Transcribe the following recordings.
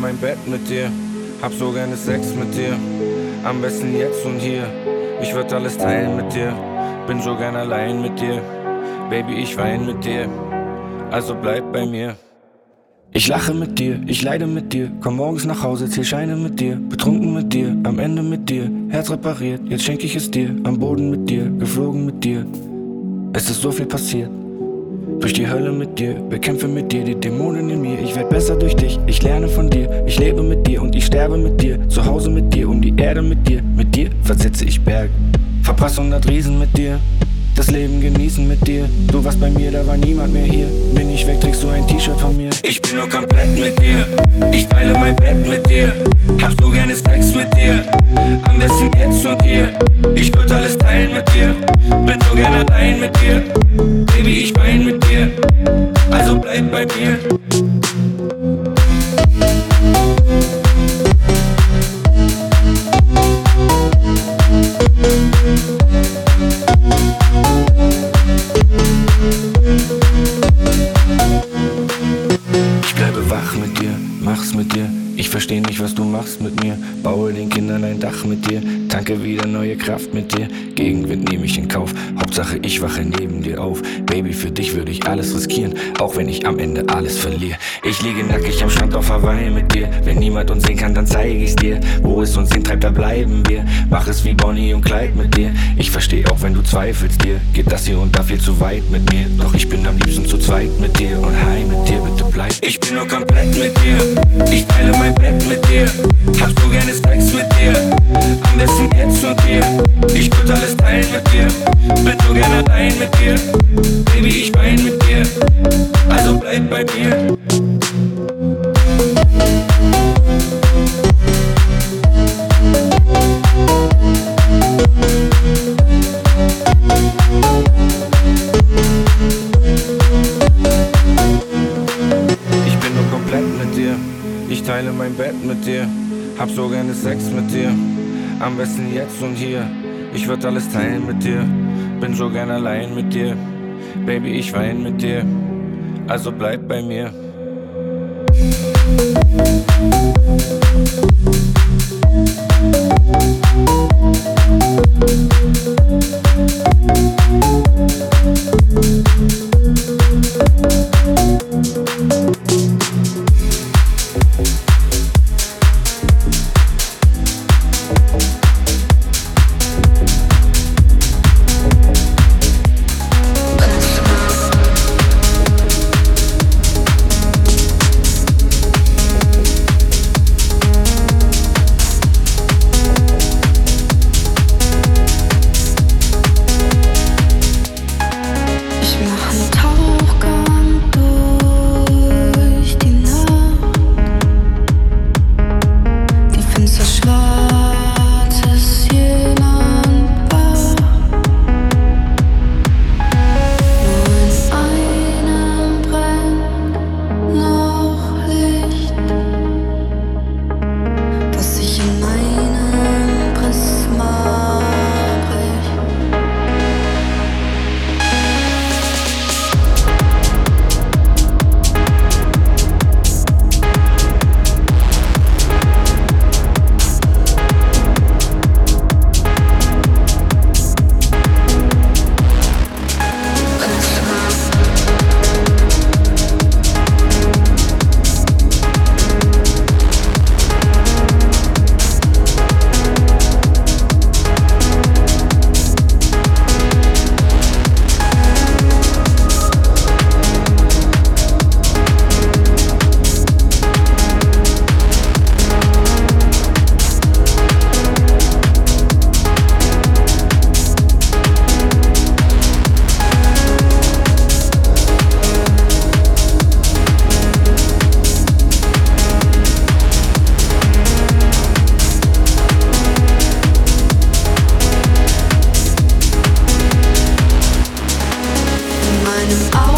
Mein Bett mit dir. Hab so gerne Sex mit dir. Am besten jetzt und hier. Ich würd alles teilen mit dir. Bin so gern allein mit dir. Baby, ich wein mit dir. Also bleib bei mir. Ich lache mit dir, ich leide mit dir, komm morgens nach Hause, zähl Scheine mit dir, betrunken mit dir, am Ende mit dir, Herz repariert, jetzt schenk ich es dir, am Boden mit dir, geflogen mit dir. Es ist so viel passiert. Durch die Hölle mit dir, bekämpfe mit dir die Dämonen in mir. Ich werd besser durch dich, ich lerne von dir. Ich lebe mit dir und ich sterbe mit dir. Zu Hause mit dir, um die Erde mit dir. Mit dir versetze ich Berg. Verpass hundert Riesen mit dir. Das Leben genießen mit dir. Du warst bei mir, da war niemand mehr hier. Bin ich weg, trägst du ein T-Shirt von mir. Ich bin nur komplett mit dir. Ich teile mein Bett mit dir. Hab so gerne Sex mit dir. Am besten jetzt und hier. Ich würde alles teilen mit dir. Bin so gerne allein mit dir. Baby, ich wein mit dir. Also bleib bei mir. Ich bleibe wach mit dir, mach's mit dir. Ich versteh nicht, was du machst mit mir. Baue den Kindern ein Dach mit dir. Tanke wieder neue Kraft mit dir. Gegenwind nehme ich in Kauf. Hauptsache, ich wache neben dir auf. Baby, für dich würde ich alles riskieren. Auch wenn ich am Ende alles verliere. Ich liege nackig am Strand auf Hawaii mit dir. Wenn niemand uns sehen kann, dann zeige ich's dir. Wo es uns hintreibt, da bleiben wir. Mach es wie Bonnie und Clyde mit dir. Ich versteh auch, wenn du zweifelst dir. Geht das hier und da viel zu weit mit mir. Doch ich bin am liebsten zu zweit mit dir. Und hi mit dir, bitte bleib. Ich bin nur komplett mit dir. Ich teile mein Bett mit dir. Hab so gerne Sex mit dir. Am besten jetzt und hier. Ich würd alles teilen mit dir. Bin so gerne allein mit dir. Baby, ich wein mit dir. Also bleib bei mir. Ich bin nur komplett mit dir. Ich teile mein Bett mit dir. Hab so gerne Sex mit dir. Am besten jetzt und hier. Ich würd alles teilen mit dir. Bin so gern allein mit dir. Baby, ich wein mit dir. Also bleib bei mir. Ich Oh.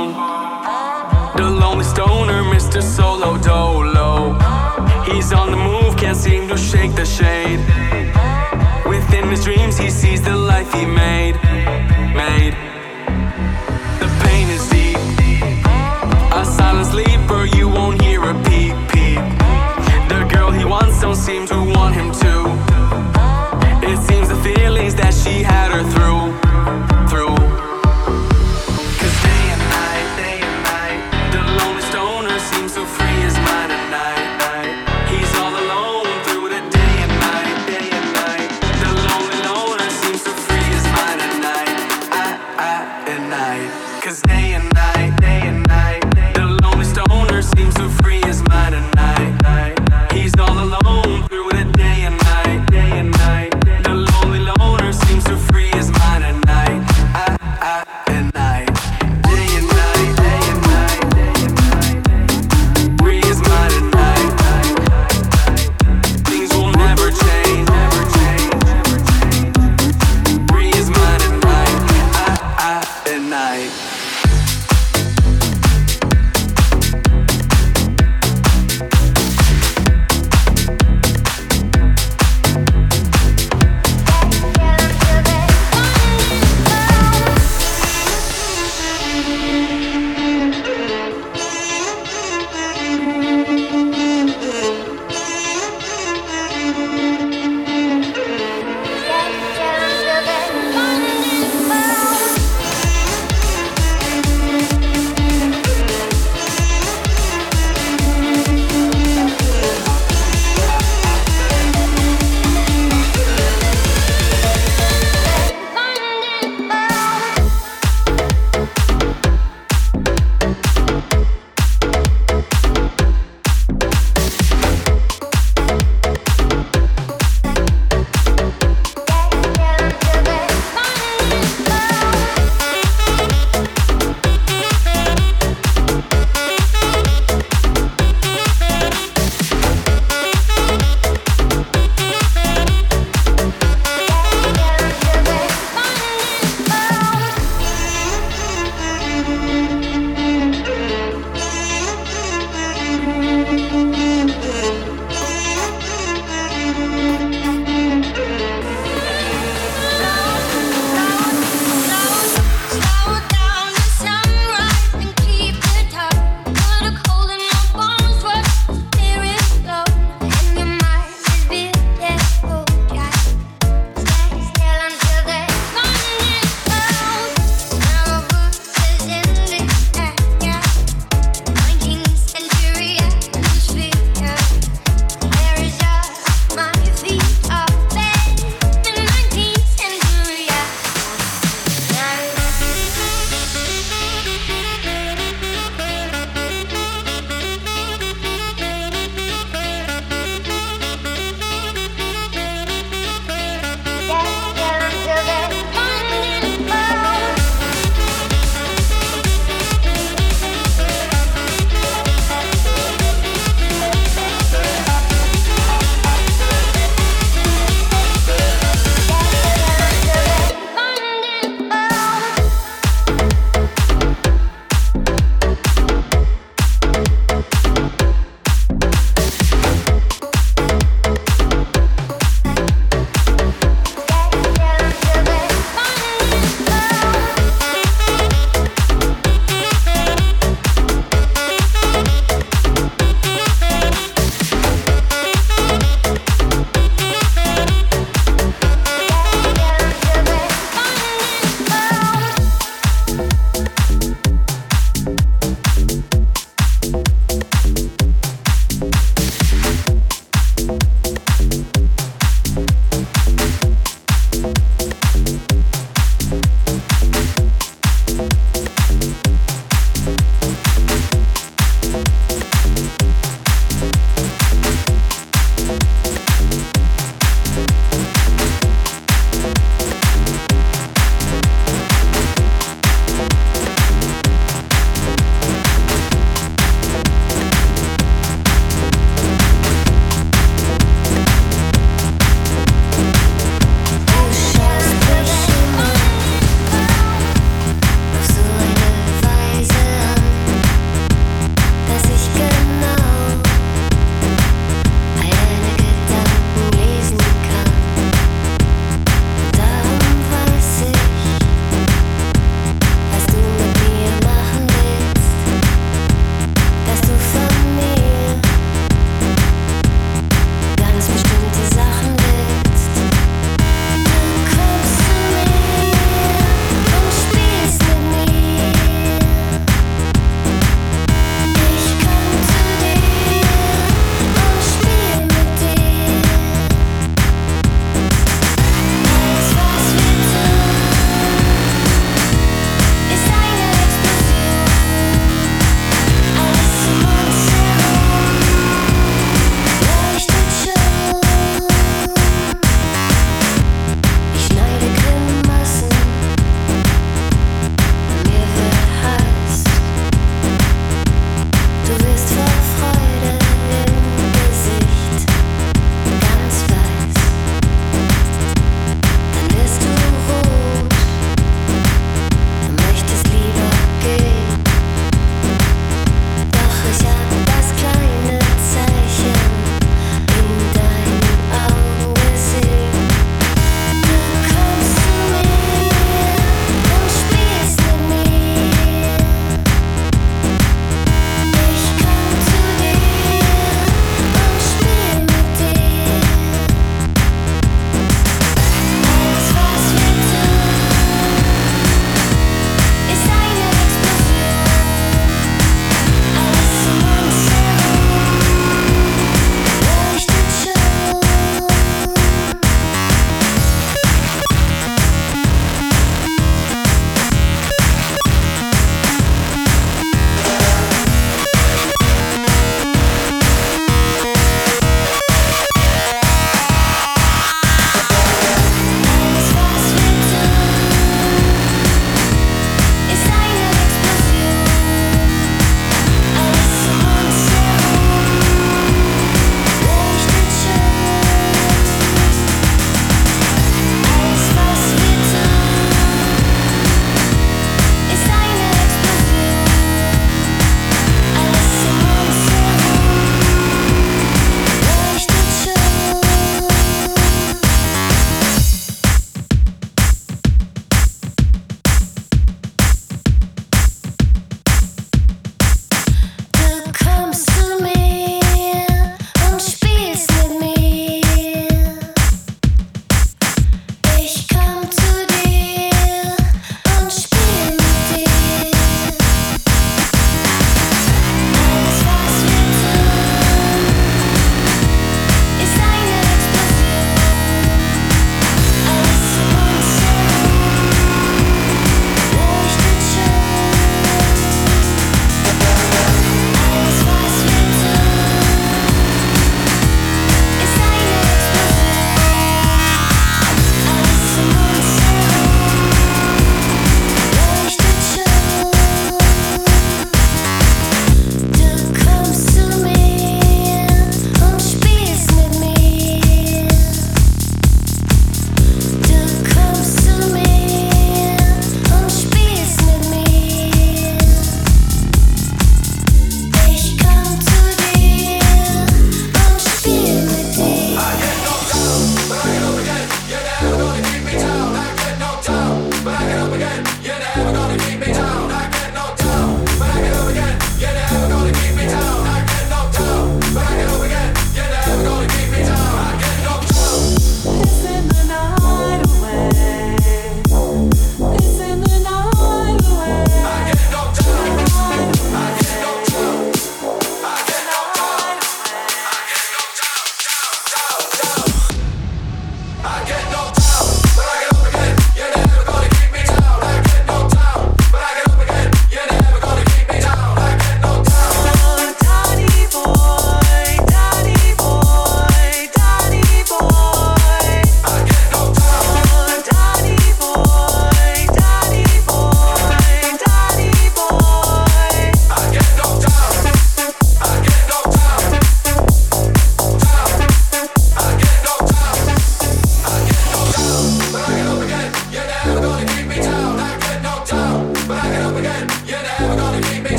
alone. The lonely stoner, Mr. Solo Dolo. He's on the move, can't seem to shake the shade. Within his dreams, he sees the life he made. Made. The pain is deep. A silent sleeper, you won't hear a peep peep. The girl he wants don't seem to want him to.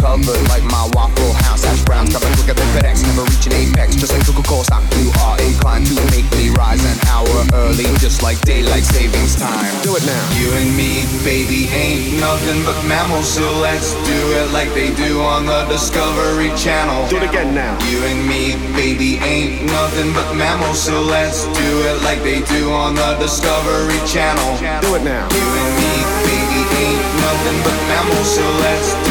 Covered like my Waffle House hash browns. Coming quicker than FedEx, never reaching apex. Just like Coca-Cola stock, you are inclined to make me rise an hour early, just like daylight savings time. Do it now. You and me, baby, ain't nothing but mammals, so let's do it like they do on the Discovery Channel. Do it again now. You and me, baby, ain't nothing but mammals, so let's do it like they do on the Discovery Channel. Do it now. You and me, baby, ain't nothing but mammals, so let's do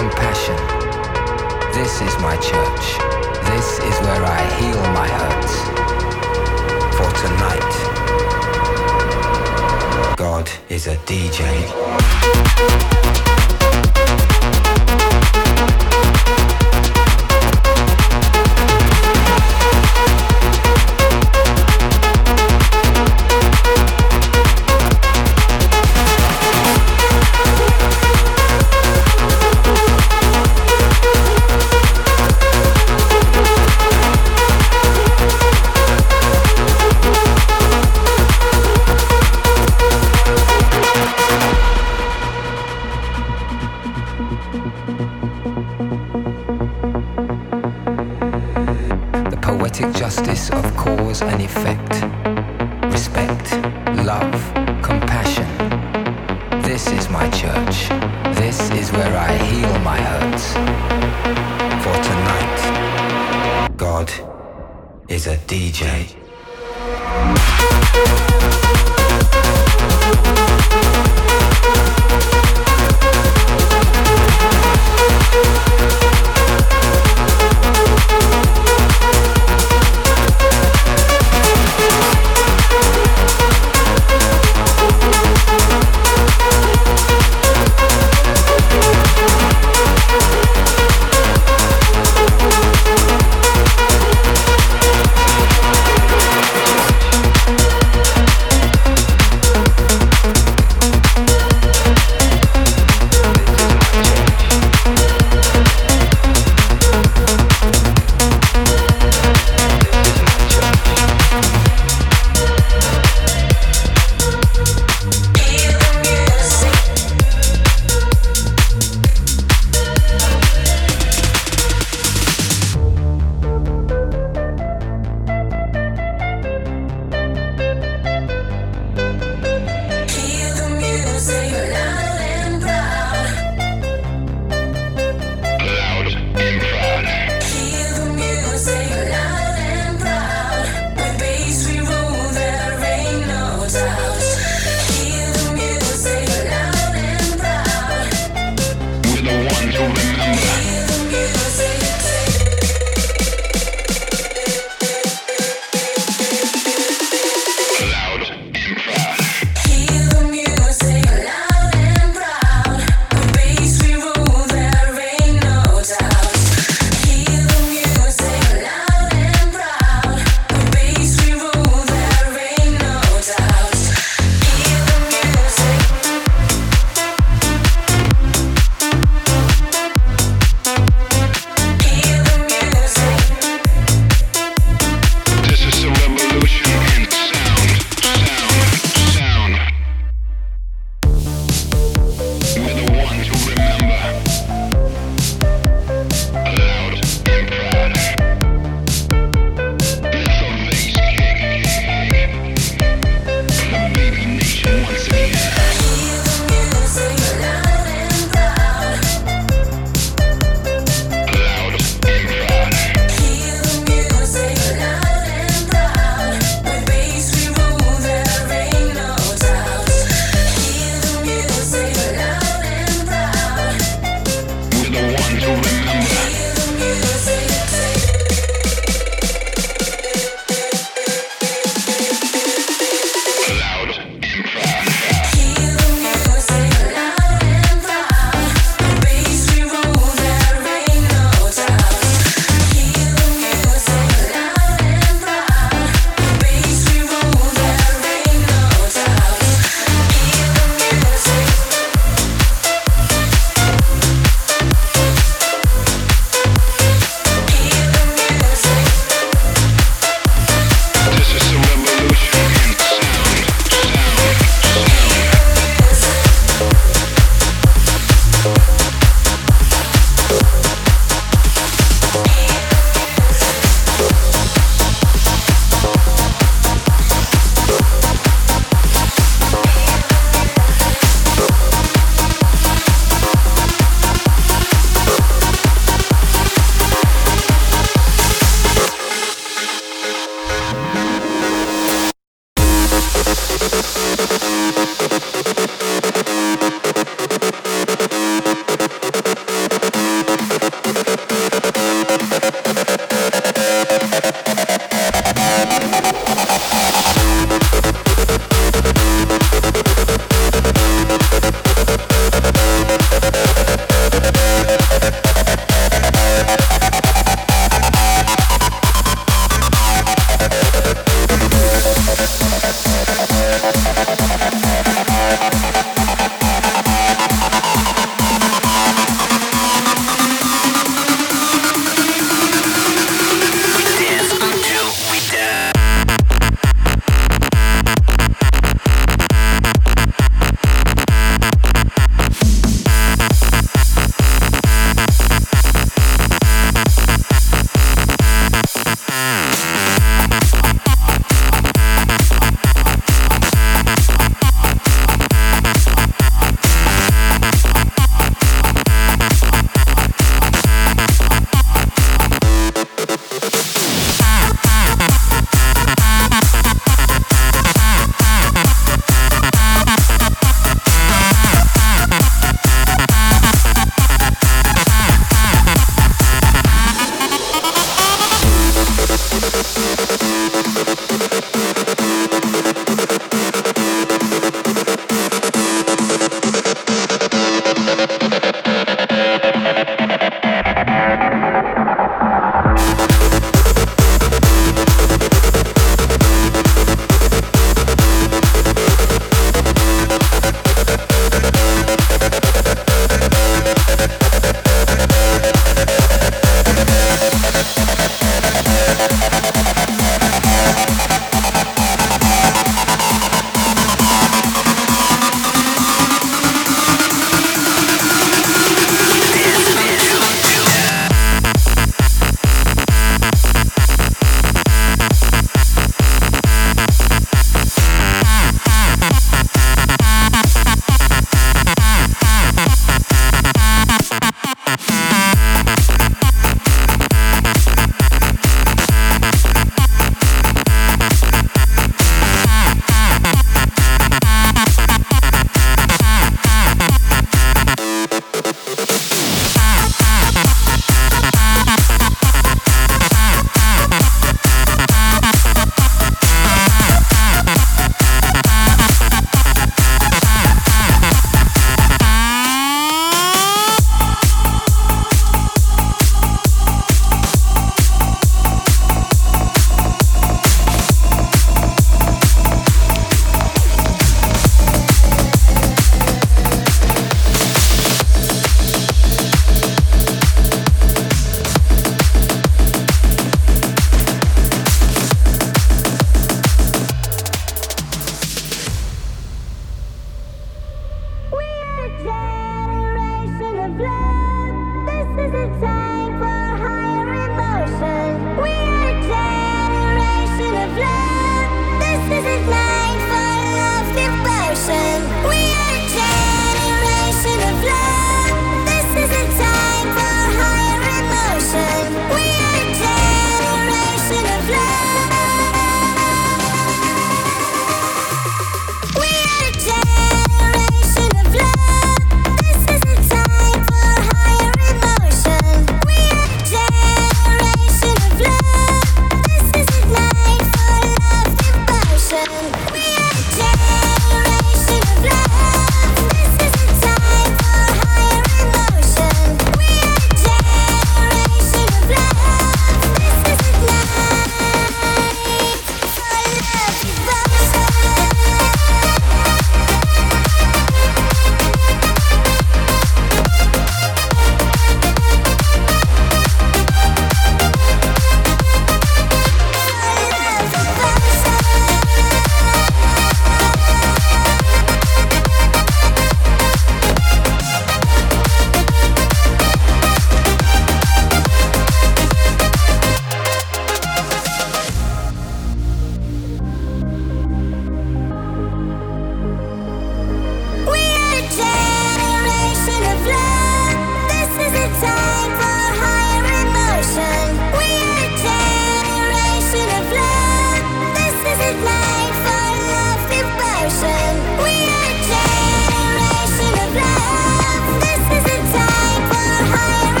compassion. This is my church. This is where I heal my hurts. For tonight, God is a DJ.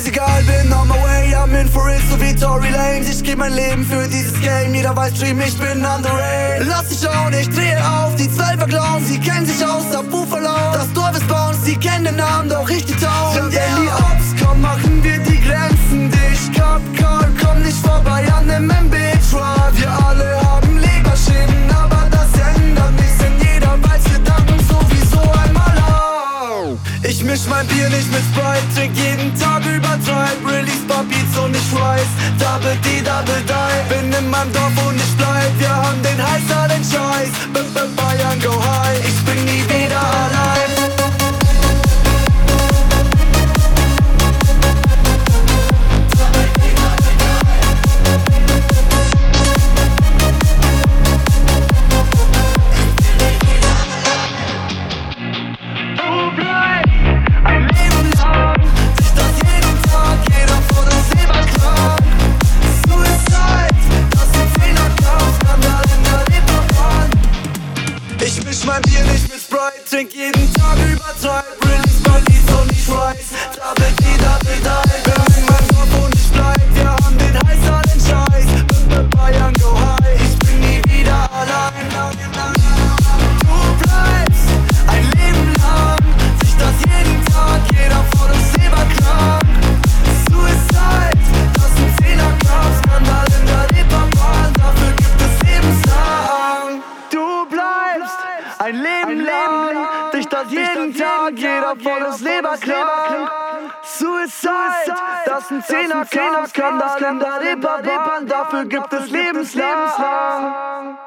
scheißegal, bin on my way, I'm in for it, so wie Tory Lanes. Ich geb mein Leben für dieses Game, jeder weiß, stream, ich bin underage. Lass dich schauen, ich drehe auf, die Zwölfer Clowns, sie kennen sich aus, ab Buffalo. Das Dorf ist Bounce, sie kennen den Namen, doch ich die Town. Wenn yeah. die Ops kommen, machen wir die Grenzen dich. Cup Call, komm nicht vorbei an dem MB-Truck. Wir alle haben Leberschäden, aber misch mein Bier nicht mit Sprite, trink jeden Tag übertreib, release Beats und ich weiß, Double D, Double Die, bin in meinem Dorf und ich bleib, wir haben den heißer den Scheiß, B -b Bayern go high, ich bin nie wieder allein. Kleberklang. Suicide, das ist ein Zehner-Klang. Kann das Länder Reeperbahn, dafür gibt es Lebenslang.